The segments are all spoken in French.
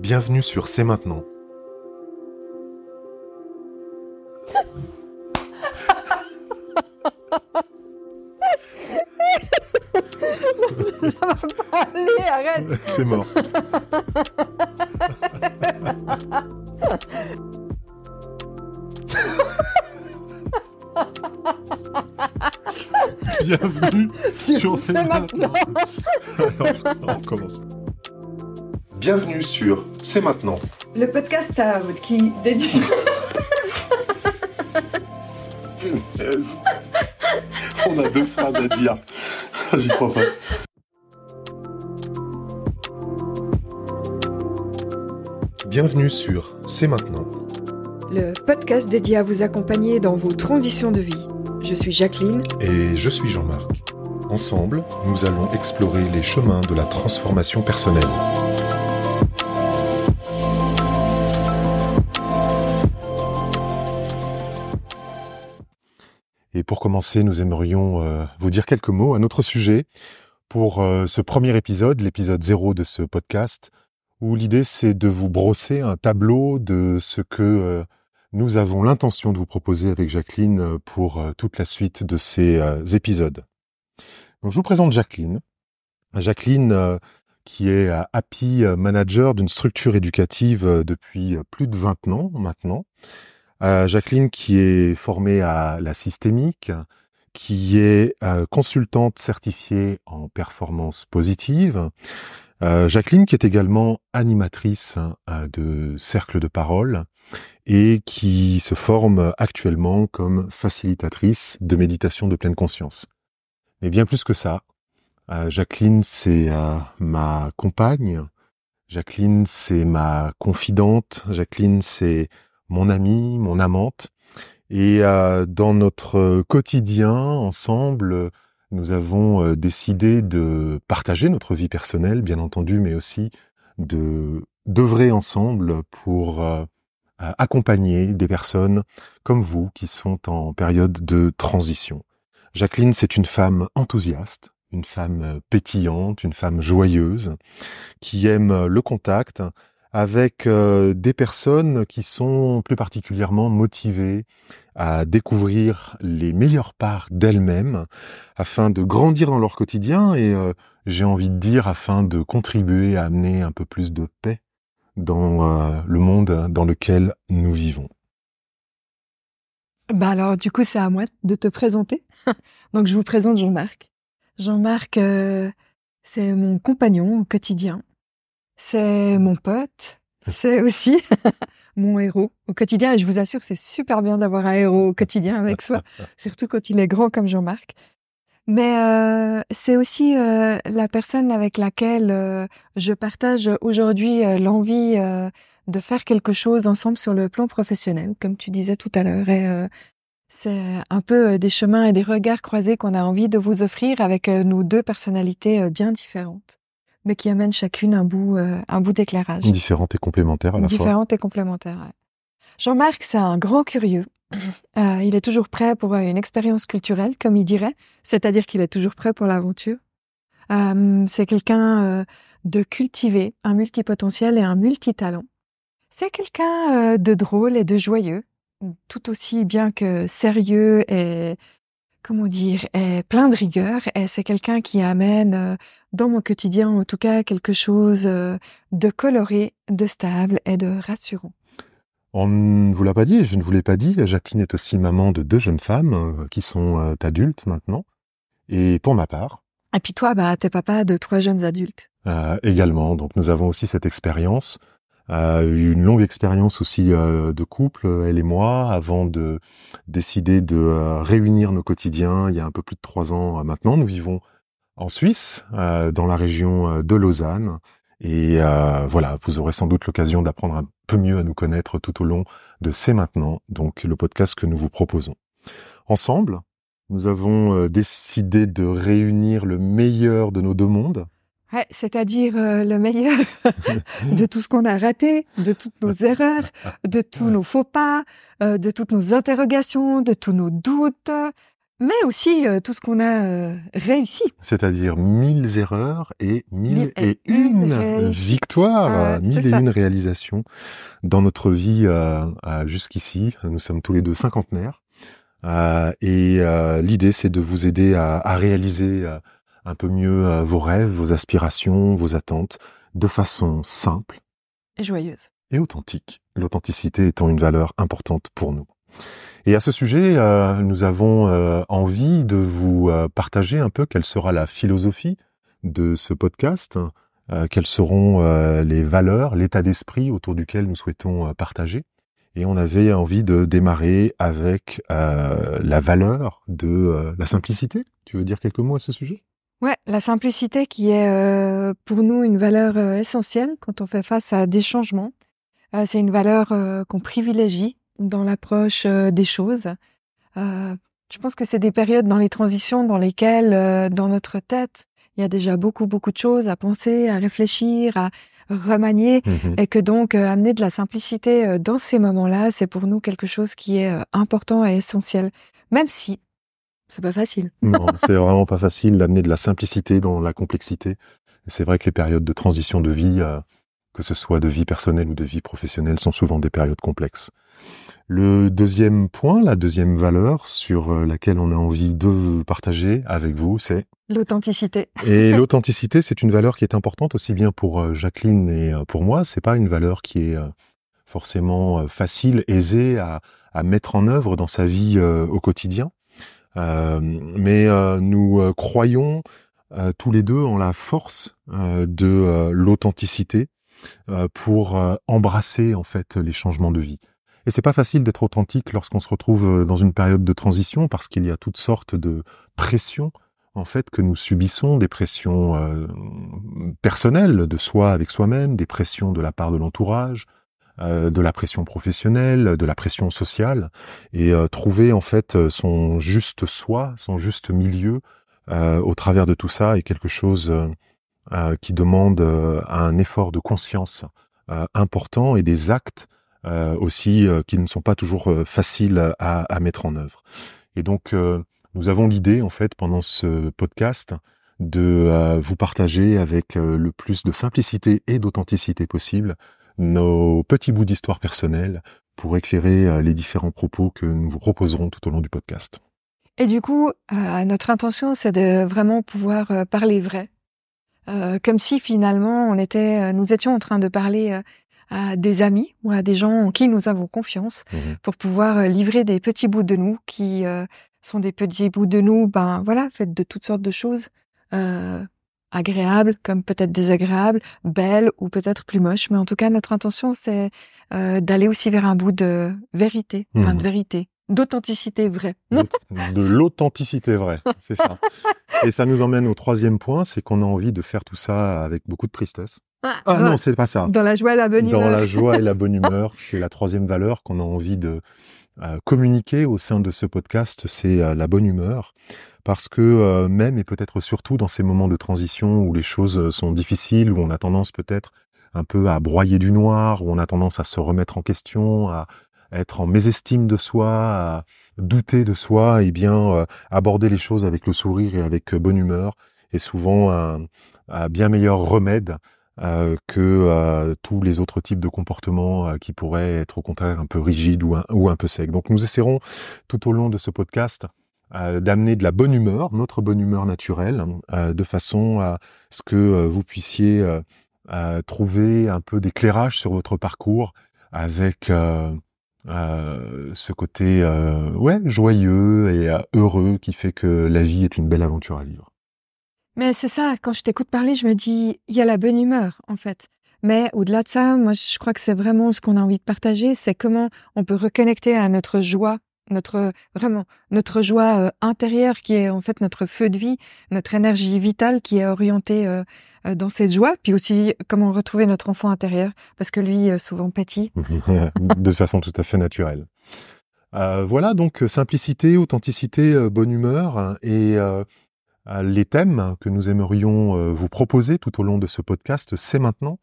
Bienvenue sur C'est maintenant. Ça va pas aller, arrête. C'est mort. Bienvenue sur C'est maintenant. Alors, on commence. Bienvenue sur C'est maintenant. Le podcast à qui dédie. Punaise. On a deux phrases à dire. J'y crois pas. Bienvenue sur C'est maintenant. Le podcast dédié à vous accompagner dans vos transitions de vie. Je suis Jacqueline. Et je suis Jean-Marc. Ensemble, nous allons explorer les chemins de la transformation personnelle. Commencer, nous aimerions euh, vous dire quelques mots à notre sujet pour euh, ce premier épisode, l'épisode zéro de ce podcast, où l'idée c'est de vous brosser un tableau de ce que euh, nous avons l'intention de vous proposer avec Jacqueline pour toute la suite de ces épisodes. Donc je vous présente Jacqueline. Jacqueline qui est Happy Manager d'une structure éducative depuis plus de 20 ans maintenant. Jacqueline qui est formée à la systémique, qui est consultante certifiée en performance positive. Jacqueline qui est également animatrice de cercle de parole et qui se forme actuellement comme facilitatrice de méditation de pleine conscience. Mais bien plus que ça, Jacqueline c'est ma compagne, Jacqueline c'est ma confidente, Jacqueline c'est mon amie, mon amante. Et euh, dans notre quotidien, ensemble, nous avons euh, décidé de partager notre vie personnelle, bien entendu, mais aussi de d'œuvrer ensemble pour euh, accompagner des personnes comme vous qui sont en période de transition. Jacqueline, c'est une femme enthousiaste, une femme pétillante, une femme joyeuse, qui aime le contact, avec euh, des personnes qui sont plus particulièrement motivées à découvrir les meilleures parts d'elles-mêmes afin de grandir dans leur quotidien et euh, j'ai envie de dire afin de contribuer à amener un peu plus de paix dans euh, le monde dans lequel nous vivons. Bah alors du coup c'est à moi de te présenter. Donc je vous présente Jean-Marc. Jean-Marc c'est mon compagnon au quotidien c'est mon pote, c'est aussi mon héros au quotidien. Et je vous assure, c'est super bien d'avoir un héros au quotidien avec soi, surtout quand il est grand comme Jean-Marc. Mais euh, c'est aussi euh, la personne avec laquelle euh, je partage aujourd'hui l'envie de faire quelque chose ensemble sur le plan professionnel, comme tu disais tout à l'heure. Et c'est un peu des chemins et des regards croisés qu'on a envie de vous offrir avec nos deux personnalités bien différentes mais qui amènent chacune un bout, euh, un bout d'éclairage. Différentes et complémentaires à la fois. Différentes et complémentaires. Jean-Marc, c'est un grand curieux. Euh, il est toujours prêt pour une expérience culturelle, comme il dirait, c'est-à-dire qu'il est toujours prêt pour l'aventure. Euh, c'est quelqu'un de cultivé, un multipotentiel et un multitalent. C'est quelqu'un de drôle et de joyeux, tout aussi bien que sérieux et comment dire, est plein de rigueur et c'est quelqu'un qui amène euh, dans mon quotidien en tout cas quelque chose euh, de coloré, de stable et de rassurant. On ne vous l'a pas dit, je ne vous l'ai pas dit, Jacqueline est aussi maman de deux jeunes femmes euh, qui sont adultes maintenant. Et pour ma part. Et puis toi, bah, t'es papa de trois jeunes adultes. également, donc nous avons aussi cette expérience une longue expérience aussi euh, de couple, elle et moi, avant de décider de euh, réunir nos quotidiens il y a un peu plus de trois ans euh, maintenant. Nous vivons en Suisse, dans la région de Lausanne. Et voilà, vous aurez sans doute l'occasion d'apprendre un peu mieux à nous connaître tout au long de C'est maintenant, donc le podcast que nous vous proposons. Ensemble, nous avons décidé de réunir le meilleur de nos deux mondes Ouais, c'est-à-dire euh, le meilleur de tout ce qu'on a raté, de toutes nos erreurs, de tous nos faux pas, euh, de toutes nos interrogations, de tous nos doutes, mais aussi euh, tout ce qu'on a réussi. C'est-à-dire mille erreurs et mille, Mille et, et une victoires, Ah, mille et ça. une réalisations dans notre vie jusqu'ici. Nous sommes tous les deux cinquantenaires. Et l'idée, c'est de vous aider à, à réaliser un peu mieux euh, vos rêves, vos aspirations, vos attentes, de façon simple Et joyeuse. et authentique. L'authenticité étant une valeur importante pour nous. Et à ce sujet, euh, nous avons euh, envie de vous euh, partager un peu quelle sera la philosophie de ce podcast, quelles seront les valeurs, l'état d'esprit autour duquel nous souhaitons partager. Et on avait envie de démarrer avec la valeur de la simplicité. Tu veux dire quelques mots à ce sujet? Ouais, la simplicité qui est euh, pour nous une valeur euh, essentielle quand on fait face à des changements. Euh, c'est une valeur qu'on privilégie dans l'approche des choses. Je pense que c'est des périodes dans les transitions dans lesquelles, dans notre tête, il y a déjà beaucoup, beaucoup de choses à penser, à réfléchir, à remanier, et que donc amener de la simplicité dans ces moments-là, c'est pour nous quelque chose qui est important et essentiel, même si c'est pas facile. Non, c'est vraiment pas facile d'amener de la simplicité dans la complexité. Et c'est vrai que les périodes de transition de vie, euh, que ce soit de vie personnelle ou de vie professionnelle, sont souvent des périodes complexes. Le deuxième point, la deuxième valeur sur euh, laquelle on a envie de partager avec vous, c'est? L'authenticité. et l'authenticité, c'est une valeur qui est importante aussi bien pour euh, Jacqueline et pour moi. C'est pas une valeur qui est forcément facile, aisée à, à mettre en œuvre dans sa vie au quotidien. Euh, mais euh, nous euh, croyons tous les deux en la force de l'authenticité pour embrasser en fait les changements de vie. Et c'est pas facile d'être authentique lorsqu'on se retrouve dans une période de transition parce qu'il y a toutes sortes de pressions en fait que nous subissons, des pressions personnelles de soi avec soi-même, des pressions de la part de l'entourage, euh, de la pression professionnelle, de la pression sociale, et euh, trouver en fait euh, son juste soi, son juste milieu au travers de tout ça est quelque chose qui demande un effort de conscience important et des actes aussi qui ne sont pas toujours faciles à, mettre en œuvre. Et donc nous avons l'idée en fait pendant ce podcast de vous partager avec le plus de simplicité et d'authenticité possible nos petits bouts d'histoire personnelle pour éclairer euh, les différents propos que nous vous proposerons tout au long du podcast. Et du coup, euh, notre intention, c'est de vraiment pouvoir euh, parler vrai. Euh, comme si finalement, on était, nous étions en train de parler à des amis ou à des gens en qui nous avons confiance Mhm. pour pouvoir livrer des petits bouts de nous qui sont des petits bouts de nous, ben voilà, faits de toutes sortes de choses. Agréables comme peut-être désagréables, belles ou peut-être plus moches. Mais en tout cas, notre intention, c'est euh, d'aller aussi vers un bout de vérité, enfin Mhm. de vérité, d'authenticité vraie. De- l'authenticité vraie, c'est ça. Et ça nous emmène au troisième point, c'est qu'on a envie de faire tout ça avec beaucoup de tristesse. Ah dans, non, c'est pas ça. dans la joie et la bonne Dans humeur. la joie et la bonne humeur, c'est la troisième valeur qu'on a envie de euh, communiquer au sein de ce podcast, c'est euh, la bonne humeur. Parce que euh, même et peut-être surtout dans ces moments de transition où les choses euh, sont difficiles, où on a tendance peut-être un peu à broyer du noir, où on a tendance à se remettre en question, à être en mésestime de soi, à douter de soi, et bien euh, aborder les choses avec le sourire et avec bonne humeur est souvent un, bien meilleur remède que tous les autres types de comportements qui pourraient être au contraire un peu rigides ou un, ou un peu secs. Donc nous essaierons tout au long de ce podcast d'amener de la bonne humeur, notre bonne humeur naturelle, euh, de façon à ce que euh, vous puissiez euh, trouver un peu d'éclairage sur votre parcours avec ce côté ouais joyeux et heureux qui fait que la vie est une belle aventure à vivre. Mais c'est ça, quand je t'écoute parler, je me dis, il y a la bonne humeur, en fait. Mais au-delà de ça, moi, je crois que c'est vraiment ce qu'on a envie de partager, c'est comment on peut reconnecter à notre joie, notre, vraiment, notre joie euh, intérieure qui est en fait notre feu de vie, notre énergie vitale qui est orientée euh, euh, dans cette joie, puis aussi comment retrouver notre enfant intérieur, parce que lui, souvent petit. de façon tout à fait naturelle. Euh, voilà donc simplicité, authenticité, bonne humeur et euh, les thèmes que nous aimerions vous proposer tout au long de ce podcast, c'est maintenant,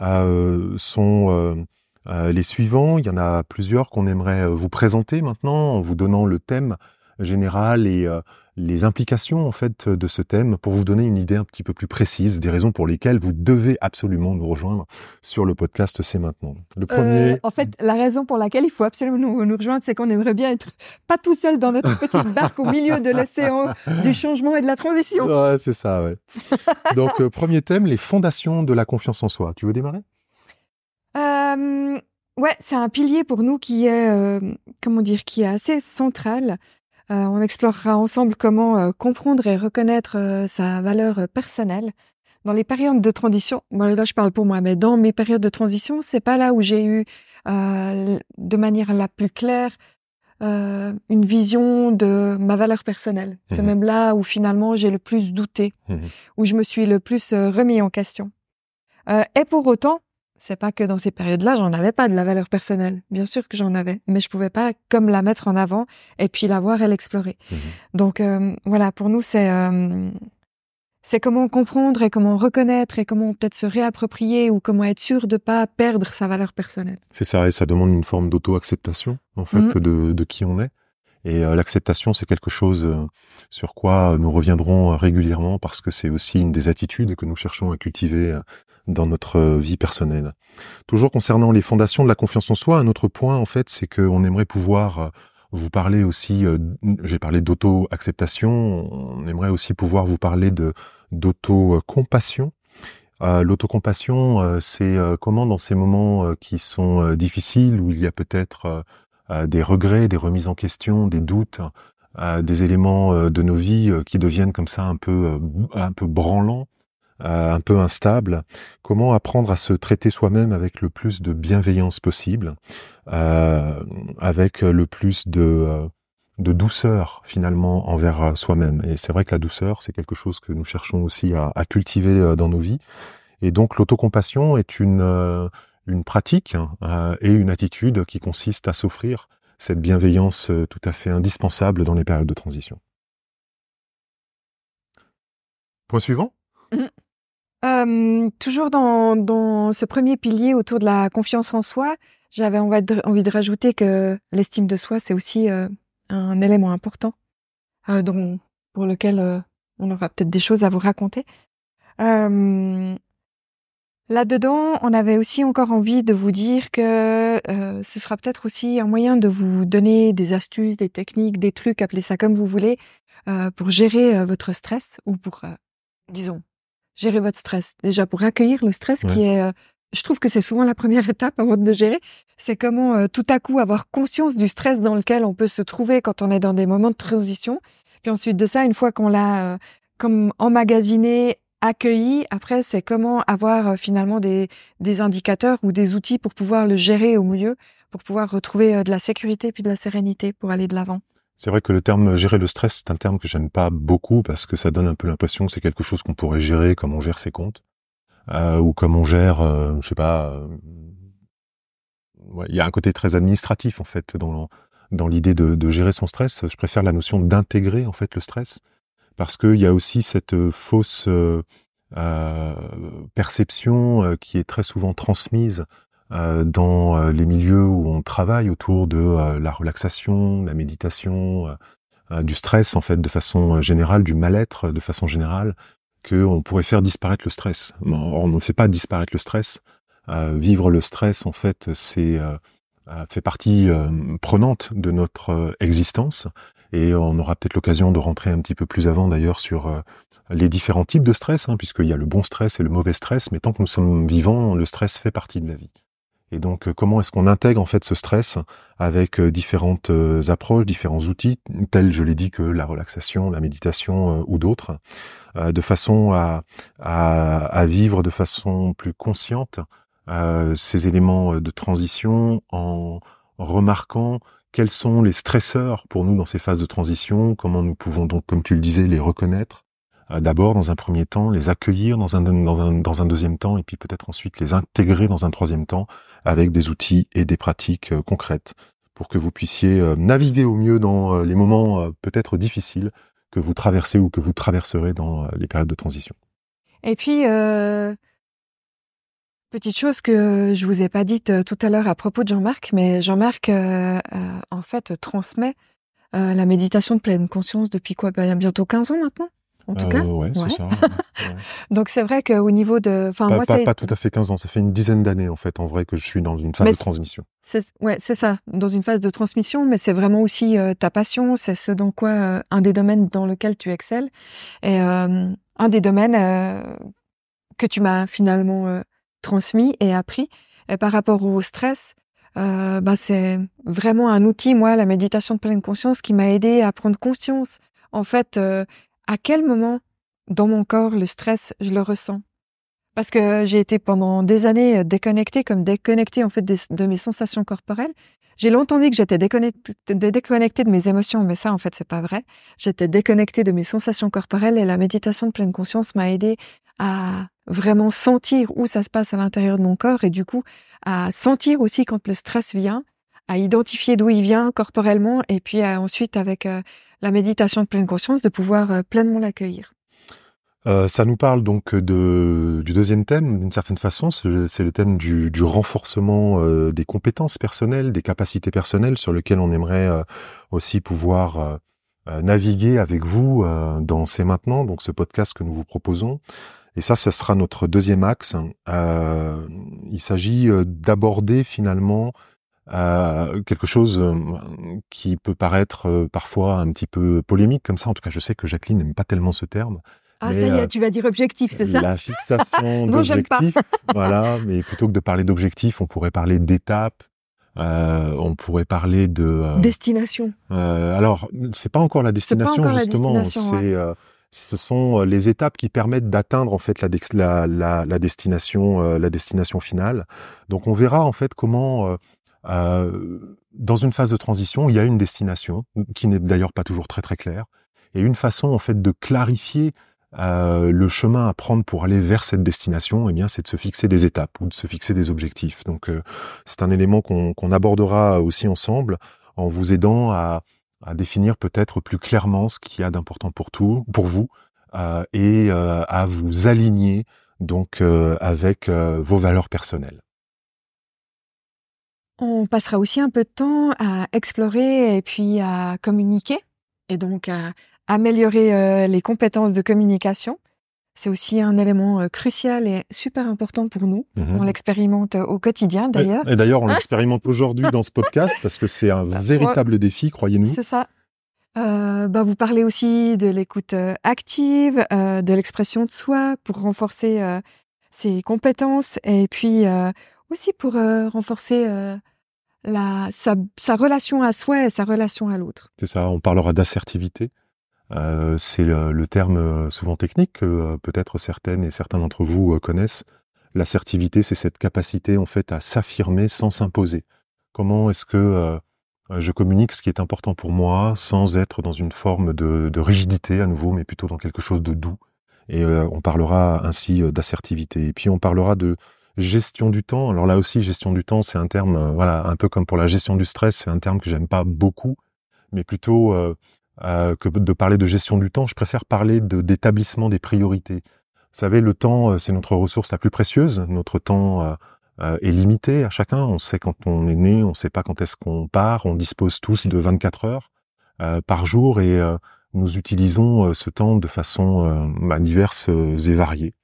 euh, sont euh, les suivants. Il y en a plusieurs qu'on aimerait euh, vous présenter maintenant en vous donnant le thème générale et euh, les implications en fait de ce thème pour vous donner une idée un petit peu plus précise des raisons pour lesquelles vous devez absolument nous rejoindre sur le podcast C'est maintenant. Le premier. Euh, en fait, la raison pour laquelle il faut absolument nous, rejoindre, c'est qu'on aimerait bien être pas tout seul dans notre petite barque au milieu de l'océan du changement et de la transition. Ouais, c'est ça. Ouais. Donc euh, premier thème, les fondations de la confiance en soi. Tu veux démarrer? Euh, Ouais, c'est un pilier pour nous qui est, euh, comment dire, qui est assez central. Euh, on explorera ensemble comment comprendre et reconnaître sa valeur personnelle dans les périodes de transition. Moi, là, je parle pour moi, mais dans mes périodes de transition, c'est pas là où j'ai eu, de manière la plus claire, une vision de ma valeur personnelle. C'est mmh même là où finalement j'ai le plus douté, mmh où je me suis le plus remis en question. et pour autant, c'est pas que dans ces périodes-là, j'en avais pas de la valeur personnelle. Bien sûr que j'en avais, mais je pouvais pas comme la mettre en avant et puis la voir et l'explorer. Mmh Donc euh, voilà, pour nous c'est euh, c'est comment comprendre et comment reconnaître et comment peut-être se réapproprier ou comment être sûr de pas perdre sa valeur personnelle. C'est ça, et ça demande une forme d'auto-acceptation en fait mmh. de, de qui on est. Et euh, l'acceptation, c'est quelque chose sur quoi nous reviendrons régulièrement parce que c'est aussi une des attitudes que nous cherchons à cultiver dans notre euh, vie personnelle. Toujours concernant les fondations de la confiance en soi, un autre point en fait, c'est qu'on aimerait pouvoir euh, vous parler aussi, euh, j'ai parlé d'auto-acceptation, on aimerait aussi pouvoir vous parler de d'auto-compassion. L'autocompassion, c'est comment dans ces moments qui sont difficiles, où il y a peut-être des regrets, des remises en question, des doutes, des éléments de nos vies qui deviennent comme ça un peu un peu branlants, un peu instable, comment apprendre à se traiter soi-même avec le plus de bienveillance possible, euh, avec le plus de, euh, douceur finalement envers soi-même. Et c'est vrai que la douceur, c'est quelque chose que nous cherchons aussi à, cultiver dans nos vies. Et donc l'autocompassion est une pratique et une attitude qui consiste à s'offrir cette bienveillance tout à fait indispensable dans les périodes de transition. Point suivant mmh toujours dans, dans ce premier pilier autour de la confiance en soi, j'avais envie de, rajouter que l'estime de soi, c'est aussi un élément important, euh, dont, pour lequel on aura peut-être des choses à vous raconter. Là-dedans, on avait aussi encore envie de vous dire que ce sera peut-être aussi un moyen de vous donner des astuces, des techniques, des trucs, appelez ça comme vous voulez, pour gérer votre stress ou pour, disons, gérer votre stress. Déjà pour accueillir le stress qui est, euh, je trouve que c'est souvent la première étape avant de gérer. C'est comment euh, tout à coup avoir conscience du stress dans lequel on peut se trouver quand on est dans des moments de transition. Puis ensuite de ça, une fois qu'on l'a euh, comme emmagasiné, accueilli, après c'est comment avoir finalement des, des indicateurs ou des outils pour pouvoir le gérer au mieux, pour pouvoir retrouver de la sécurité puis de la sérénité pour aller de l'avant. C'est vrai que le terme gérer le stress, c'est un terme que j'aime pas beaucoup parce que ça donne un peu l'impression que c'est quelque chose qu'on pourrait gérer comme on gère ses comptes euh, ou comme on gère, euh, je sais pas. Euh, il y a un côté très administratif en fait dans dans l'idée de, de, gérer son stress. Je préfère la notion d'intégrer en fait le stress parce qu'il y a aussi cette fausse euh, perception qui est très souvent transmise dans euh, les milieux où on travaille autour de euh, la relaxation, la méditation, du stress en fait de façon générale, du mal-être de façon générale, qu'on pourrait faire disparaître le stress. on ne fait pas disparaître le stress. vivre le stress en fait, c'est fait partie prenante de notre existence et on aura peut-être l'occasion de rentrer un petit peu plus avant d'ailleurs sur les différents types de stress, hein, puisqu'il y a le bon stress et le mauvais stress, mais tant que nous sommes vivants, le stress fait partie de la vie. Et donc, euh, comment est-ce qu'on intègre en fait ce stress avec euh, différentes euh, approches, différents outils, tels, je l'ai dit, que la relaxation, la méditation ou d'autres, de façon à, à, vivre de façon plus consciente ces éléments de transition en remarquant quels sont les stresseurs pour nous dans ces phases de transition, comment nous pouvons donc, comme tu le disais, les reconnaître, d'abord dans un premier temps, les accueillir dans un, dans un, dans un deuxième temps, et puis peut-être ensuite les intégrer dans un troisième temps avec des outils et des pratiques euh, concrètes pour que vous puissiez euh, naviguer au mieux dans les moments peut-être difficiles que vous traversez ou que vous traverserez dans les périodes de transition. Et puis, euh, petite chose que je vous ai pas dite tout à l'heure à propos de Jean-Marc, mais Jean-Marc, euh, en fait, transmet euh, la méditation de pleine conscience depuis quoi? Ben, Bientôt 15 ans maintenant? En tout cas. Ouais, c'est ça. Donc c'est vrai qu'au niveau de, enfin moi pas, pas, tout à fait 15 ans, ça fait une dizaine d'années en fait en vrai que je suis dans une phase de transmission. Ouais, c'est ça, dans une phase de transmission, mais c'est vraiment aussi ta passion, c'est ce dans quoi un des domaines dans lequel tu excelles et un des domaines que tu m'as finalement transmis et appris. Et par rapport au stress, euh, bah, c'est vraiment un outil, moi, la méditation de pleine conscience, qui m'a aidé à prendre conscience, en fait, euh, à quel moment dans mon corps le stress, je le ressens? Parce que j'ai été pendant des années euh, déconnectée, comme déconnectée en fait de mes sensations corporelles. J'ai longtemps dit que j'étais déconnectée, déconnectée de mes émotions, mais ça, en fait, c'est pas vrai. J'étais déconnectée de mes sensations corporelles et la méditation de pleine conscience m'a aidé à vraiment sentir où ça se passe à l'intérieur de mon corps et du coup à sentir aussi quand le stress vient, à identifier d'où il vient corporellement et puis ensuite avec euh, la méditation de pleine conscience de pouvoir euh, pleinement l'accueillir. Euh, ça nous parle donc du deuxième thème, d'une certaine façon, c'est le, thème du, renforcement des compétences personnelles, des capacités personnelles sur lesquelles on aimerait aussi pouvoir naviguer avec vous dans ces maintenant, donc ce podcast que nous vous proposons. Et ça, ce sera notre deuxième axe. Il s'agit d'aborder finalement euh, quelque chose qui peut paraître parfois un petit peu polémique comme ça. En tout cas, je sais que Jacqueline n'aime pas tellement ce terme. Ah, ça y est, tu vas dire objectif, c'est ça? La fixation d'objectifs. voilà, mais plutôt que de parler d'objectifs, on pourrait parler d'étapes, on pourrait parler de destination. Euh, alors, c'est pas encore la destination justement. C'est ce sont euh, les étapes qui permettent d'atteindre en fait la, la, la, destination, euh, la destination finale. Donc on verra en fait comment, euh, dans une phase de transition, il y a une destination qui n'est d'ailleurs pas toujours très très claire, et une façon en fait de clarifier le chemin à prendre pour aller vers cette destination, eh bien, c'est de se fixer des étapes ou de se fixer des objectifs. Donc, c'est un élément qu'on abordera aussi ensemble en vous aidant à, à définir peut-être plus clairement ce qu'il y a d'important pour tout, pour vous, euh, et euh, à vous aligner donc euh, avec vos valeurs personnelles. On passera aussi un peu de temps à explorer et puis à communiquer, et donc à améliorer les compétences de communication. C'est aussi un élément euh, crucial et super important pour nous. Mhm. On l'expérimente euh, au quotidien d'ailleurs. Et, d'ailleurs, on l'expérimente aujourd'hui dans ce podcast parce que c'est un véritable défi, croyez-nous. C'est ça. Euh, bah, vous parlez aussi de l'écoute active, de l'expression de soi pour renforcer ses compétences et puis aussi pour renforcer la, sa, relation à soi et sa relation à l'autre. C'est ça, on parlera d'assertivité. Euh, c'est le, terme euh, souvent technique que euh, peut-être certaines et certains d'entre vous connaissent. L'assertivité, c'est cette capacité en fait à s'affirmer sans s'imposer. Comment est-ce que je communique ce qui est important pour moi sans être dans une forme de rigidité à nouveau, mais plutôt dans quelque chose de doux? Et on parlera ainsi d'assertivité. Et puis on parlera de gestion du temps. Alors là aussi, gestion du temps, c'est un terme, voilà, un peu comme pour la gestion du stress, c'est un terme que j'aime pas beaucoup, mais plutôt euh, que de parler de gestion du temps. Je préfère parler d'établissement des priorités. Vous savez, le temps, euh, c'est notre ressource la plus précieuse. Notre temps euh, est limité à chacun. On sait quand on est né, on ne sait pas quand est-ce qu'on part. On dispose tous de 24 heures par jour et nous utilisons ce temps de façon bah, diverse et variée.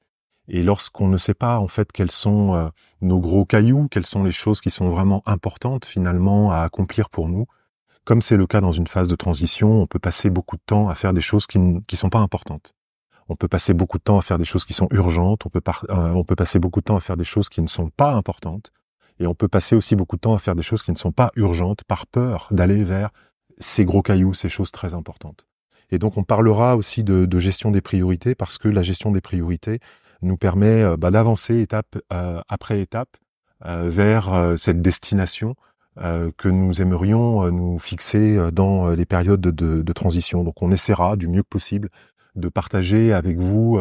Et lorsqu'on ne sait pas en fait quels sont nos gros cailloux, quelles sont les choses qui sont vraiment importantes finalement à accomplir pour nous, comme c'est le cas dans une phase de transition, on peut passer beaucoup de temps à faire des choses qui ne sont pas importantes. On peut passer beaucoup de temps à faire des choses qui sont urgentes, on peut, euh, on peut passer beaucoup de temps à faire des choses qui ne sont pas importantes, et on peut passer aussi beaucoup de temps à faire des choses qui ne sont pas urgentes par peur d'aller vers ces gros cailloux, ces choses très importantes. Et donc on parlera aussi de, gestion des priorités, parce que la gestion des priorités nous permet euh, bah, d'avancer étape euh, après étape vers cette destination euh, que nous aimerions euh, nous fixer euh, dans les périodes de, transition. Donc on essaiera du mieux que possible de partager avec vous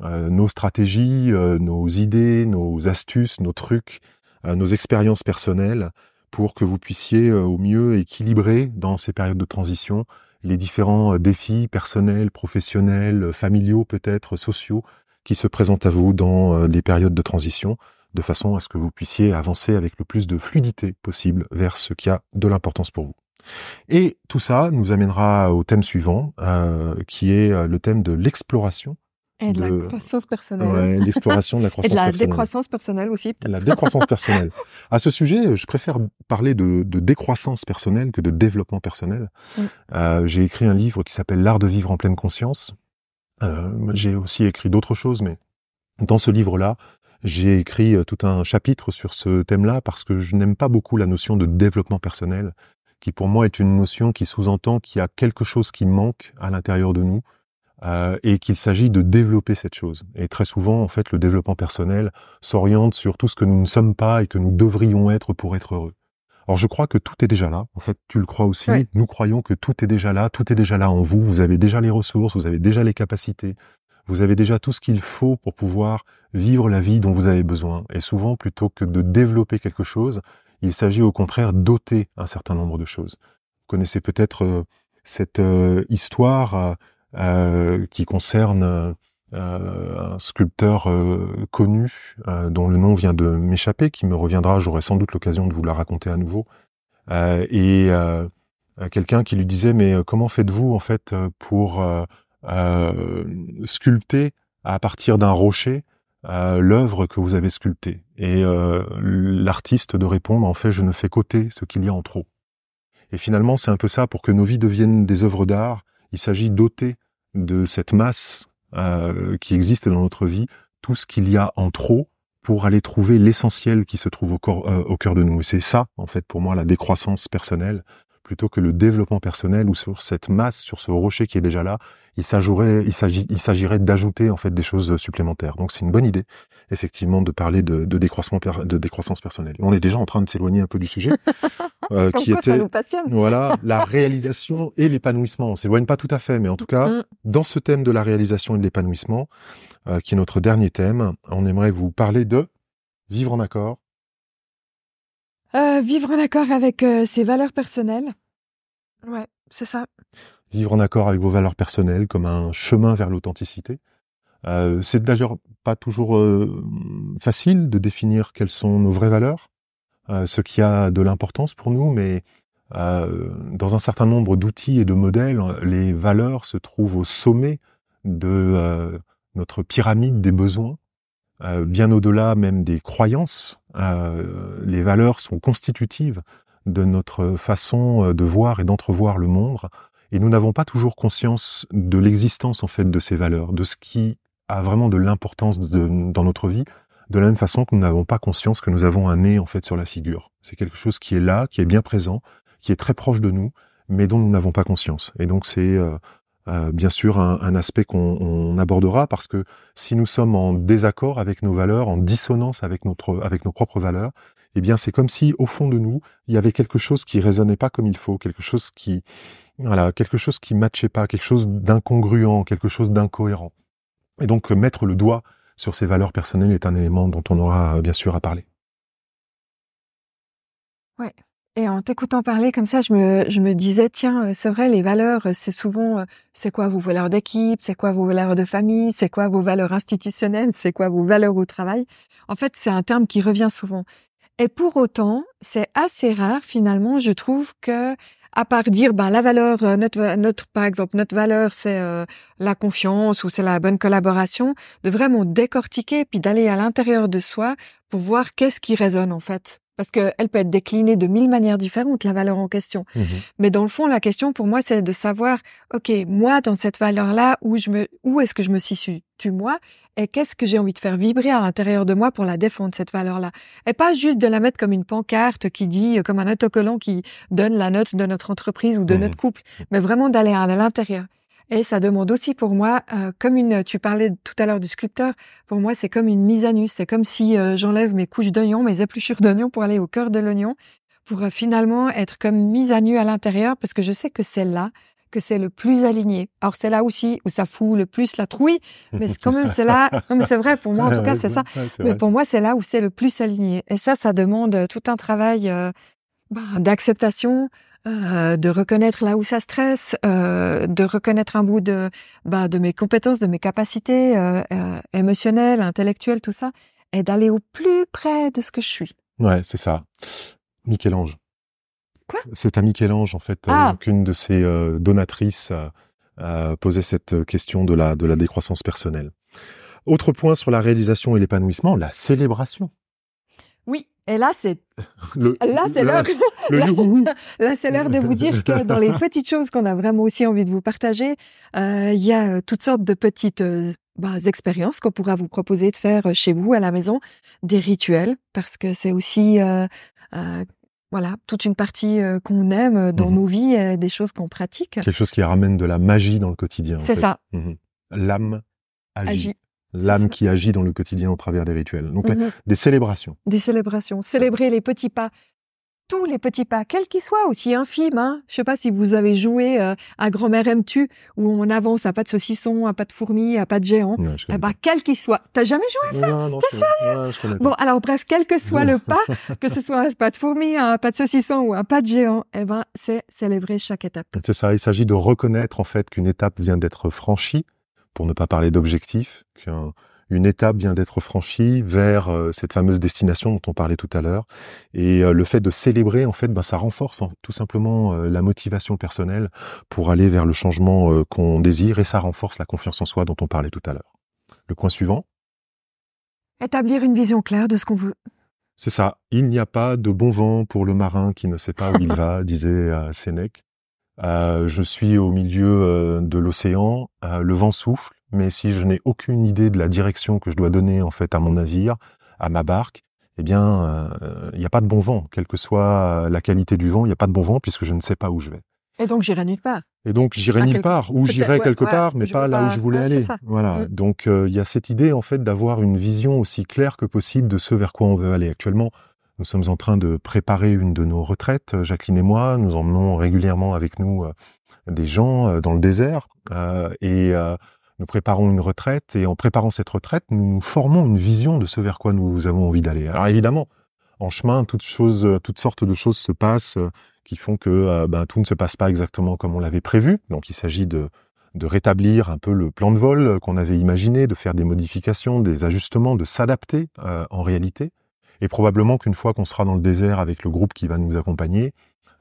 nos stratégies, nos idées, nos astuces, nos trucs, nos expériences personnelles pour que vous puissiez au mieux équilibrer dans ces périodes de transition les différents défis personnels, professionnels, familiaux peut-être, sociaux qui se présentent à vous dans les périodes de transition de façon à ce que vous puissiez avancer avec le plus de fluidité possible vers ce qui a de l'importance pour vous. Et tout ça nous amènera au thème suivant, qui est le thème de l'exploration et de, la croissance personnelle. Ouais, l'exploration de la croissance personnelle. Et de la décroissance personnelle aussi. La décroissance personnelle. À ce sujet, je préfère parler de, de décroissance personnelle que de développement personnel. Mm. Euh, j'ai écrit un livre qui s'appelle L'art de vivre en pleine conscience. Euh, j'ai aussi écrit d'autres choses, mais dans ce livre-là, j'ai écrit euh, tout un chapitre sur ce thème-là parce que je n'aime pas beaucoup la notion de développement personnel, qui pour moi est une notion qui sous-entend qu'il y a quelque chose qui manque à l'intérieur de nous euh, et qu'il s'agit de développer cette chose. Et très souvent, en fait, le développement personnel s'oriente sur tout ce que nous ne sommes pas et que nous devrions être pour être heureux. Alors je crois que tout est déjà là. En fait, tu le crois aussi. Nous croyons que tout est déjà là. Tout est déjà là en vous. Vous avez déjà les ressources. Vous avez déjà les capacités. Vous avez déjà tout ce qu'il faut pour pouvoir vivre la vie dont vous avez besoin. Et souvent, plutôt que de développer quelque chose, il s'agit au contraire d'ôter un certain nombre de choses. Vous connaissez peut-être euh, cette euh, histoire euh, qui concerne euh, un sculpteur euh, connu dont le nom vient de m'échapper, qui me reviendra, j'aurai sans doute l'occasion de vous la raconter à nouveau. et quelqu'un qui lui disait mais comment faites-vous en fait pour sculpter à partir d'un rocher l'œuvre que vous avez sculptée? Et l'artiste de répondre en fait je ne fais qu'ôter ce qu'il y a en trop. Et finalement c'est un peu ça pour que nos vies deviennent des œuvres d'art. Il s'agit d'ôter de cette masse euh, qui existe dans notre vie, tout ce qu'il y a en trop pour aller trouver l'essentiel qui se trouve au, euh, au cœur de nous. Et c'est ça, en fait, pour moi, la décroissance personnelle, plutôt que le développement personnel ou sur cette masse, sur ce rocher qui est déjà là, il s'agirait, il s'agirait d'ajouter en fait des choses supplémentaires. Donc c'est une bonne idée, effectivement, de parler de, de décroissement, de décroissance personnelle. On est déjà en train de s'éloigner un peu du sujet, euh, qui était, voilà, la réalisation et l'épanouissement. On s'éloigne pas tout à fait, mais en tout cas, mm. dans ce thème de la réalisation et de l'épanouissement, euh, qui est notre dernier thème, on aimerait vous parler de vivre en accord euh, vivre en accord avec euh, ses valeurs personnelles. Ouais, c'est ça. Vivre en accord avec vos valeurs personnelles comme un chemin vers l'authenticité. Euh, c'est d'ailleurs pas toujours facile de définir quelles sont nos vraies valeurs, ce qui a de l'importance pour nous, mais dans un certain nombre d'outils et de modèles, les valeurs se trouvent au sommet de notre pyramide des besoins, bien au-delà même des croyances euh, les valeurs sont constitutives de notre façon euh, de voir et d'entrevoir le monde, et nous n'avons pas toujours conscience de l'existence en fait de ces valeurs, de ce qui a vraiment de l'importance dans notre vie, de la même façon que nous n'avons pas conscience que nous avons un nez en fait sur la figure. C'est quelque chose qui est là, qui est bien présent, qui est très proche de nous, mais dont nous n'avons pas conscience. Et donc c'est euh, euh, bien sûr un, aspect qu'on abordera parce que si nous sommes en désaccord avec nos valeurs, en dissonance avec nos propres valeurs, eh bien c'est comme si au fond de nous il y avait quelque chose qui résonnait pas comme il faut, quelque chose qui voilà quelque chose qui matchait pas, quelque chose d'incongruent, quelque chose d'incohérent. Et donc mettre le doigt sur ces valeurs personnelles est un élément dont on aura bien sûr à parler. Ouais. Et en t'écoutant parler comme ça, je me, je me disais, tiens, euh, c'est vrai, les valeurs, euh, c'est souvent, euh, c'est quoi vos valeurs d'équipe, c'est quoi vos valeurs de famille, c'est quoi vos valeurs institutionnelles, c'est quoi vos valeurs au travail. En fait, c'est un terme qui revient souvent. Et pour autant, c'est assez rare finalement, je trouve que à part dire ben la valeur notre notre par exemple notre valeur c'est la confiance ou c'est la bonne collaboration de vraiment décortiquer puis d'aller à l'intérieur de soi pour voir qu'est-ce qui résonne en fait parce qu'elle peut être déclinée de mille manières différentes, la valeur en question. Mmh Mais dans le fond, la question pour moi, c'est de savoir, OK, moi, dans cette valeur-là, où je me, où est-ce que je me situe, tu moi, et qu'est-ce que j'ai envie de faire vibrer à l'intérieur de moi pour la défendre, cette valeur-là? Et pas juste de la mettre comme une pancarte qui dit, comme un autocollant qui donne la note de notre entreprise ou de mmh notre couple, mais vraiment d'aller à l'intérieur. Et ça demande aussi pour moi, euh, comme une, tu parlais tout à l'heure du sculpteur, pour moi c'est comme une mise à nu. C'est comme si euh, j'enlève mes couches d'oignons, mes épluchures d'oignons pour aller au cœur de l'oignon, pour euh, finalement être comme mise à nu à l'intérieur, parce que je sais que c'est là que c'est le plus aligné. Alors c'est là aussi où ça fout le plus la trouille, mais quand même c'est là. Non mais c'est vrai pour moi en tout cas c'est ça. mais pour moi c'est là où c'est le plus aligné. Et ça ça demande tout un travail bah, d'acceptation, euh, de reconnaître là où ça stresse, euh, de reconnaître un bout de, bah, de mes compétences, de mes capacités euh, émotionnelles, intellectuelles, tout ça, et d'aller au plus près de ce que je suis. Ouais, c'est ça. Michel-Ange. Quoi? C'est à Michel-Ange, en fait, euh, Ah. qu'une de ses donatrices posé cette question de la, de la décroissance personnelle. Autre point sur la réalisation et l'épanouissement, la célébration. Oui, et là, c'est là, c'est l'heure. Là- c'est l'heure de vous dire que dans les petites choses qu'on a vraiment aussi envie de vous partager, euh, il y a euh, toutes sortes de petites euh, bah, expériences qu'on pourra vous proposer de faire chez vous à la maison, des rituels, parce que c'est aussi euh, voilà toute une partie euh, qu'on aime dans Mhm. nos vies, euh, des choses qu'on pratique. Quelque chose qui ramène de la magie dans le quotidien. en C'est ça, Mhm. L'âme agit. agit. L'âme ça. qui agit dans le quotidien au travers des rituels. Donc, Mhm. des célébrations. Des célébrations, célébrer les petits pas. Tous les petits pas, quels qu'ils soient, aussi infimes. Hein. Je sais pas si vous avez joué euh, à Grand-mère aime-tu, où on avance à pas de saucisson, à pas de fourmi, à pas de géant. Ouais, Eh ben, quel qu'il soit. T'as jamais joué pas. Non, non, je ouais, pas. Bon, alors bref, quel que soit le pas, que ce soit un pas de fourmi, un pas de saucisson ou un pas de géant, eh ben, c'est célébrer chaque étape. C'est ça, il s'agit de reconnaître en fait qu'une étape vient d'être franchie, pour ne pas parler d'objectif, qu'une étape vient d'être franchie vers euh, cette fameuse destination dont on parlait tout à l'heure. Et euh, le fait de célébrer, en fait, ben, ça renforce en- tout simplement euh, la motivation personnelle pour aller vers le changement qu'on désire et ça renforce la confiance en soi dont on parlait tout à l'heure. Le point suivant, Établir une vision claire de ce qu'on veut. c'est ça. Il n'y a pas de bon vent pour le marin qui ne sait pas où il va, disait Sénèque. Euh, je suis au milieu euh, de l'océan, euh, le vent souffle, mais si je n'ai aucune idée de la direction que je dois donner en fait à mon navire, à ma barque, eh bien, il n'y a pas de bon vent, quelle que soit la qualité du vent, il n'y a pas de bon vent puisque je ne sais pas où je vais. Et donc, j'irai nulle part. Et donc j'irai nulle part, ou j'irai quelque ouais, part, mais pas là où je voulais ouais, aller. Voilà. Mm. Donc euh, il y a cette idée en fait d'avoir une vision aussi claire que possible de ce vers quoi on veut aller. Actuellement, nous sommes en train de préparer une de nos retraites, euh, Jacqueline et moi. Nous emmenons régulièrement avec nous euh, des gens euh, dans le désert et nous préparons une retraite. Et en préparant cette retraite, nous formons une vision de ce vers quoi nous avons envie d'aller. Alors évidemment, en chemin, toutes choses, toutes sortes de choses se passent qui font que ben, tout ne se passe pas exactement comme on l'avait prévu. Donc il s'agit de, rétablir un peu le plan de vol qu'on avait imaginé, de faire des modifications, des ajustements, de s'adapter en réalité. Et probablement qu'une fois qu'on sera dans le désert avec le groupe qui va nous accompagner,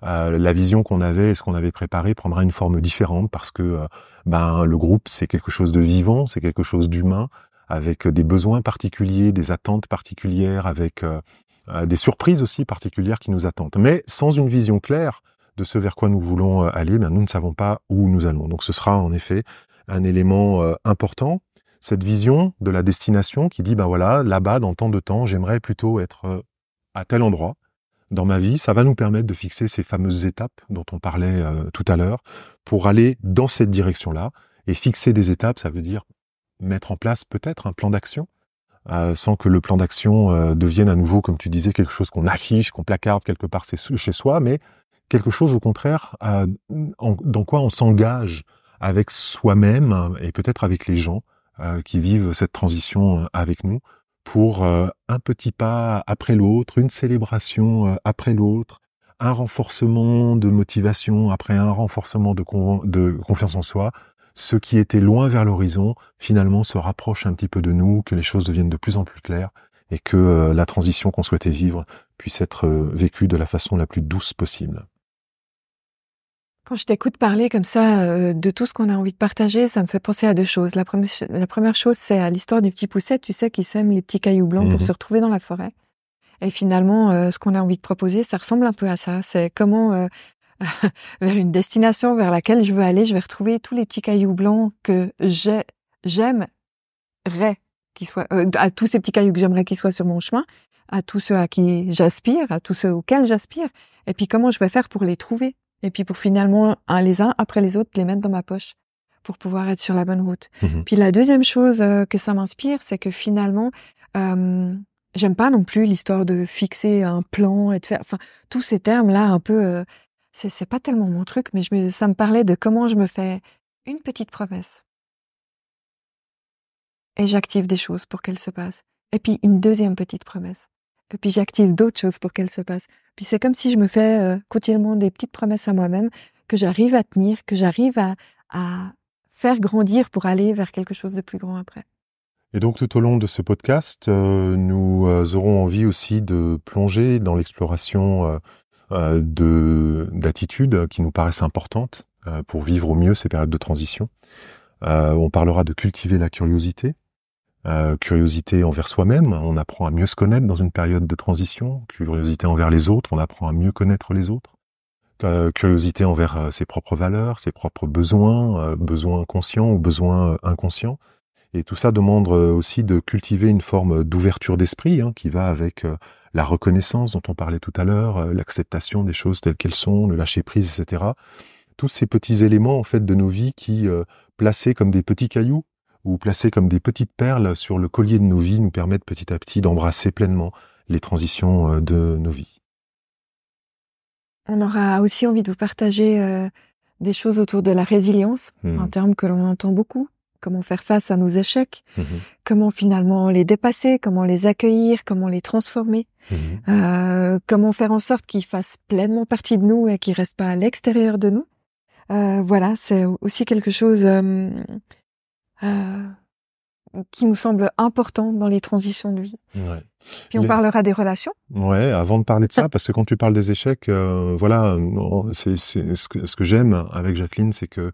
euh, la vision qu'on avait et ce qu'on avait préparé prendra une forme différente parce que euh, ben, le groupe, c'est quelque chose de vivant, c'est quelque chose d'humain, avec des besoins particuliers, des attentes particulières, avec euh, des surprises aussi particulières qui nous attendent. Mais sans une vision claire de ce vers quoi nous voulons aller, ben, nous ne savons pas où nous allons. Donc ce sera en effet un élément important, cette vision de la destination qui dit, ben voilà, là-bas, dans tant de temps, j'aimerais plutôt être euh, à tel endroit dans ma vie. Ça va nous permettre de fixer ces fameuses étapes dont on parlait euh, tout à l'heure pour aller dans cette direction-là. Et fixer des étapes, ça veut dire mettre en place peut-être un plan d'action euh, sans que le plan d'action devienne à nouveau, comme tu disais, quelque chose qu'on affiche, qu'on placarde quelque part chez soi, mais quelque chose au contraire dans quoi on s'engage avec soi-même et peut-être avec les gens qui vivent cette transition euh, avec nous pour euh, un petit pas après l'autre, une célébration euh, après l'autre, un renforcement de motivation après un renforcement de, con- de confiance en soi, ce qui était loin vers l'horizon finalement se rapproche un petit peu de nous, que les choses deviennent de plus en plus claires et que euh, la transition qu'on souhaitait vivre puisse être euh, vécue de la façon la plus douce possible. Quand je t'écoute parler comme ça euh, de tout ce qu'on a envie de partager, ça me fait penser à deux choses. La première, la première chose, c'est à l'histoire du petit pousset, tu sais, qui sème les petits cailloux blancs pour Mhm. se retrouver dans la forêt. Et finalement, euh, ce qu'on a envie de proposer, ça ressemble un peu à ça. C'est comment, euh, vers une destination vers laquelle je veux aller, je vais retrouver tous les petits cailloux blancs que j'ai, j'aimerais qu'ils soient, à tous ces petits cailloux que j'aimerais qu'ils soient sur mon chemin, à tous ceux à qui j'aspire, à tous ceux auxquels j'aspire. Et puis comment je vais faire pour les trouver? Et puis pour finalement, un les uns après les autres, les mettre dans ma poche pour pouvoir être sur la bonne route. Mhm. Puis la deuxième chose euh, que ça m'inspire, c'est que finalement, euh, j'aime pas non plus l'histoire de fixer un plan et de faire, enfin, tous ces termes-là un peu, euh, c'est c'est pas tellement mon truc, mais je me, ça me parlait de comment je me fais une petite promesse et j'active des choses pour qu'elles se passent. Et puis une deuxième petite promesse. Et puis j'active d'autres choses pour qu'elles se passent. Puis c'est comme si je me fais euh, continuellement des petites promesses à moi-même que j'arrive à tenir, que j'arrive à, à faire grandir pour aller vers quelque chose de plus grand après. Et donc tout au long de ce podcast, euh, nous euh, aurons envie aussi de plonger dans l'exploration euh, de d'attitudes qui nous paraissent importantes pour vivre au mieux ces périodes de transition. on parlera de cultiver la curiosité, curiosité envers soi-même, on apprend à mieux se connaître dans une période de transition, curiosité envers les autres, on apprend à mieux connaître les autres, curiosité envers ses propres valeurs, ses propres besoins, besoins conscients ou besoins inconscients, et tout ça demande euh, aussi de cultiver une forme d'ouverture d'esprit hein, qui va avec euh, la reconnaissance dont on parlait tout à l'heure, euh, l'acceptation des choses telles qu'elles sont, le lâcher prise, etc. Tous ces petits éléments en fait de nos vies qui, placés comme des petits cailloux ou placés comme des petites perles sur le collier de nos vies, nous permettent petit à petit d'embrasser pleinement les transitions de nos vies. On aura aussi envie de vous partager des choses autour de la résilience, un mmh. terme que l'on entend beaucoup comment faire face à nos échecs, mmh comment finalement les dépasser, comment les accueillir, comment les transformer, mmh euh, comment faire en sorte qu'ils fassent pleinement partie de nous et qu'ils restent pas à l'extérieur de nous. Euh, voilà, c'est aussi quelque chose euh, qui nous semble important dans les transitions de vie. Puis on parlera des relations. Ouais, avant de parler de ça, parce que quand tu parles des échecs, voilà, c'est ce que, ce que j'aime avec Jacqueline, c'est que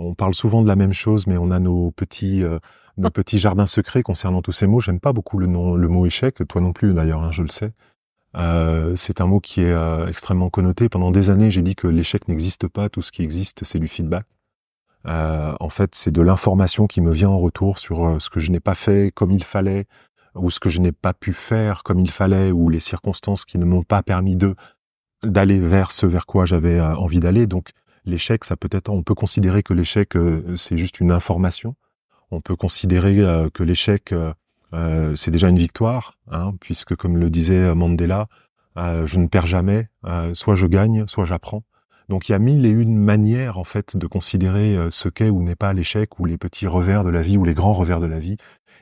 on parle souvent de la même chose, mais on a nos petits, euh, nos petits jardins secrets concernant tous ces mots. J'aime pas beaucoup le, nom, le mot échec, toi non plus d'ailleurs, hein, je le sais. Euh, c'est un mot qui est euh, extrêmement connoté. Pendant des années, j'ai dit que l'échec n'existe pas. Tout ce qui existe, c'est du feedback. En fait, c'est de l'information qui me vient en retour sur ce que je n'ai pas fait comme il fallait, ou ce que je n'ai pas pu faire comme il fallait, ou les circonstances qui ne m'ont pas permis de d'aller vers ce vers quoi j'avais envie d'aller. Donc, l'échec, ça peut être, on peut considérer que l'échec, euh, c'est juste une information. On peut considérer euh, que l'échec, euh, c'est déjà une victoire, hein, puisque comme le disait Mandela, je ne perds jamais, soit je gagne, soit j'apprends. Donc il y a mille et une manières en fait de considérer ce qu'est ou n'est pas l'échec ou les petits revers de la vie ou les grands revers de la vie.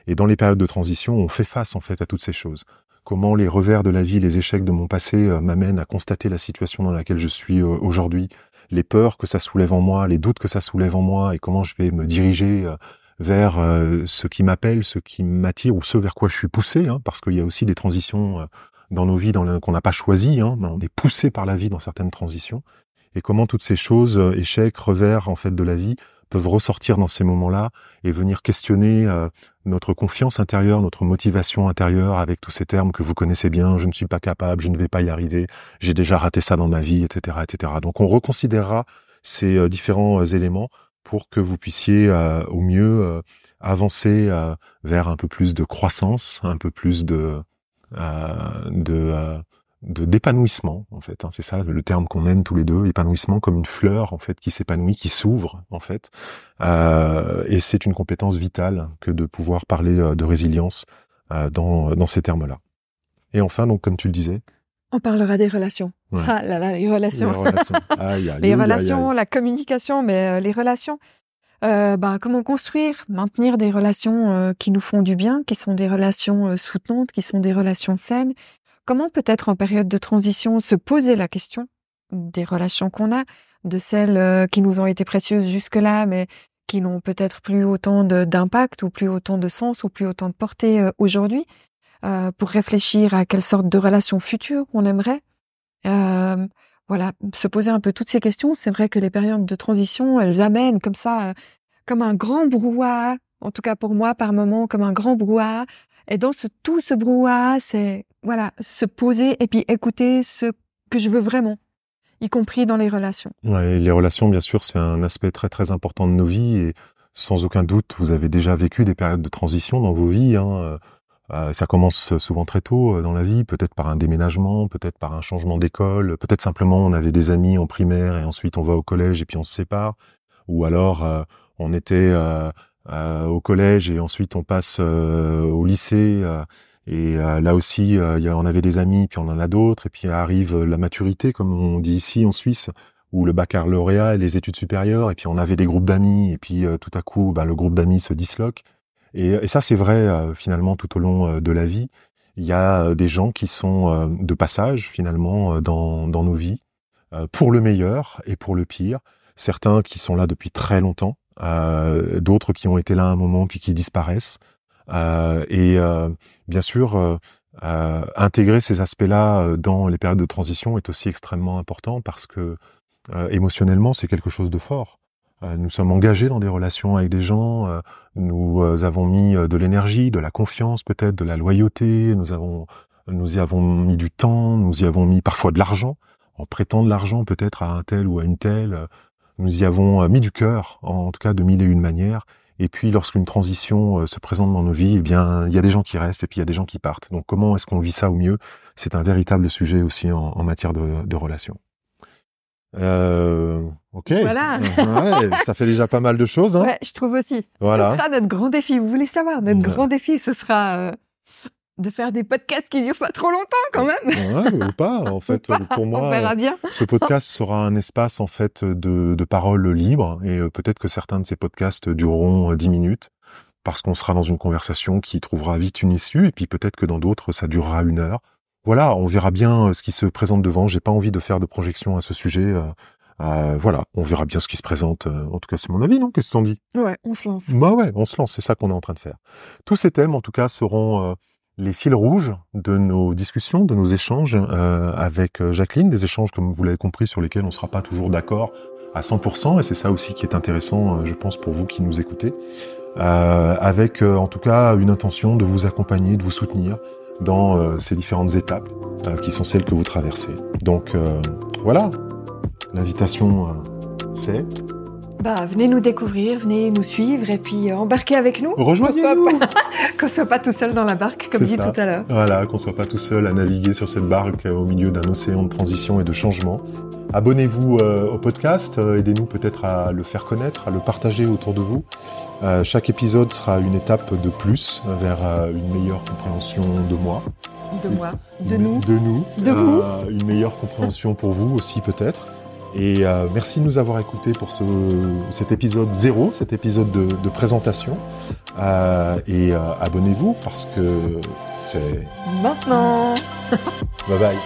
Et dans les périodes de transition, on fait face en fait à toutes ces choses. Comment les revers de la vie, les échecs de mon passé m'amènent à constater la situation dans laquelle je suis aujourd'hui, les peurs que ça soulève en moi, les doutes que ça soulève en moi et comment je vais me diriger euh, vers euh, ce qui m'appelle, ce qui m'attire ou ce vers quoi je suis poussé, hein, parce qu'il y a aussi des transitions euh, dans nos vies qu'on n'a pas choisies, hein, on est poussé par la vie dans certaines transitions, et comment toutes ces choses, échecs, revers en fait de la vie, peuvent ressortir dans ces moments-là et venir questionner euh, notre confiance intérieure, notre motivation intérieure avec tous ces termes que vous connaissez bien, je ne suis pas capable, je ne vais pas y arriver, j'ai déjà raté ça dans ma vie, etc., etc. Donc on reconsidérera ces euh, différents euh, éléments pour que vous puissiez au mieux avancer vers un peu plus de croissance, un peu plus de de de d'épanouissement en fait. Hein. c'est ça le terme qu'on aime tous les deux, épanouissement comme une fleur en fait qui s'épanouit, qui s'ouvre en fait. Euh, et c'est une compétence vitale que de pouvoir parler euh, de résilience euh, dans dans ces termes-là. Et enfin donc comme tu le disais. On parlera des relations. Ah là là, les relations. Les relations, les relations la communication, mais les relations. bah, comment construire, maintenir des relations qui nous font du bien, qui sont des relations soutenantes, qui sont des relations saines, Comment peut-être en période de transition se poser la question des relations qu'on a, de celles euh, qui nous ont été précieuses jusque-là, mais qui n'ont peut-être plus autant d'impact ou plus autant de sens ou plus autant de portée euh, aujourd'hui, euh, pour réfléchir à quelle sorte de relations futures on aimerait. voilà, se poser un peu toutes ces questions. C'est vrai que les périodes de transition, elles amènent comme ça, comme un grand brouhaha, en tout cas pour moi par moment, comme un grand brouhaha. Et dans ce, tout ce brouhaha, c'est voilà, se poser et puis écouter ce que je veux vraiment, y compris dans les relations. Les relations, bien sûr, c'est un aspect très très important de nos vies et sans aucun doute, vous avez déjà vécu des périodes de transition dans vos vies. Hein. Euh, euh, ça commence souvent très tôt euh, dans la vie, peut-être par un déménagement, peut-être par un changement d'école, peut-être simplement on avait des amis en primaire et ensuite on va au collège et puis on se sépare, ou alors on était au collège et ensuite on passe au lycée et euh, là aussi, euh, on avait des amis, puis on en a d'autres, et puis arrive la maturité, comme on dit ici en Suisse, ou le baccalauréat et les études supérieures, et puis on avait des groupes d'amis, et puis euh, tout à coup, bah, le groupe d'amis se disloque. Et, ça, c'est vrai finalement tout au long de la vie. Il y a des gens qui sont de passage finalement dans nos vies, pour le meilleur et pour le pire. Certains qui sont là depuis très longtemps, d'autres qui ont été là un moment puis qui disparaissent. Euh, et euh, bien sûr, euh, intégrer ces aspects-là dans les périodes de transition est aussi extrêmement important parce que émotionnellement, c'est quelque chose de fort. Nous sommes engagés dans des relations avec des gens, nous avons mis de l'énergie, de la confiance peut-être, de la loyauté, nous avons nous y avons mis du temps, nous y avons mis parfois de l'argent, en prêtant de l'argent peut-être à un tel ou à une telle, nous y avons mis du cœur, en tout cas de mille et une manières, et puis, lorsqu'une transition euh, se présente dans nos vies, eh bien, il y a des gens qui restent et puis il y a des gens qui partent. Donc, comment est-ce qu'on vit ça au mieux? C'est un véritable sujet aussi en, en matière de, de relations. Euh, ok. Voilà. ouais, ça fait déjà pas mal de choses. Hein ouais, je trouve aussi. Voilà. Ce sera notre grand défi. Vous voulez savoir Notre grand défi, ce sera euh, de faire des podcasts qui durent pas trop longtemps quand même. Ouais, ou pas. En fait, pas, pour moi, on verra bien. ce podcast sera un espace en fait de, de parole libre et euh, peut-être que certains de ces podcasts dureront euh, dix minutes parce qu'on sera dans une conversation qui trouvera vite une issue et puis peut-être que dans d'autres ça durera une heure. Voilà, on verra bien euh, ce qui se présente devant. J'ai pas envie de faire de projection à ce sujet. Euh, voilà, on verra bien ce qui se présente. En tout cas, c'est mon avis, non? Qu'est-ce que t'en dis? Ouais, on se lance. Bah ouais, on se lance. C'est ça qu'on est en train de faire. Tous ces thèmes, en tout cas, seront les fils rouges de nos discussions, de nos échanges euh, avec euh, Jacqueline, des échanges, comme vous l'avez compris, sur lesquels on ne sera pas toujours d'accord à 100%, et c'est ça aussi qui est intéressant, euh, je pense, pour vous qui nous écoutez, avec en tout cas une intention de vous accompagner, de vous soutenir dans ces différentes étapes qui sont celles que vous traversez. Donc voilà, l'invitation c'est bah, venez nous découvrir, venez nous suivre et puis euh, embarquez avec nous. Rejoignez-nous. Qu'on soit, pas tout seul dans la barque, comme dit tout à l'heure. Voilà, qu'on soit pas tout seul à naviguer sur cette barque euh, au milieu d'un océan de transition et de changement. Abonnez-vous euh, au podcast, aidez-nous peut-être à le faire connaître, à le partager autour de vous. chaque épisode sera une étape de plus vers une meilleure compréhension de moi. De moi, de nous. De nous. De vous. Une meilleure compréhension pour vous aussi peut-être. Et euh, merci de nous avoir écoutés pour ce, cet épisode zéro, cet épisode de, de présentation. Euh, et euh, abonnez-vous parce que c'est... Maintenant Bye bye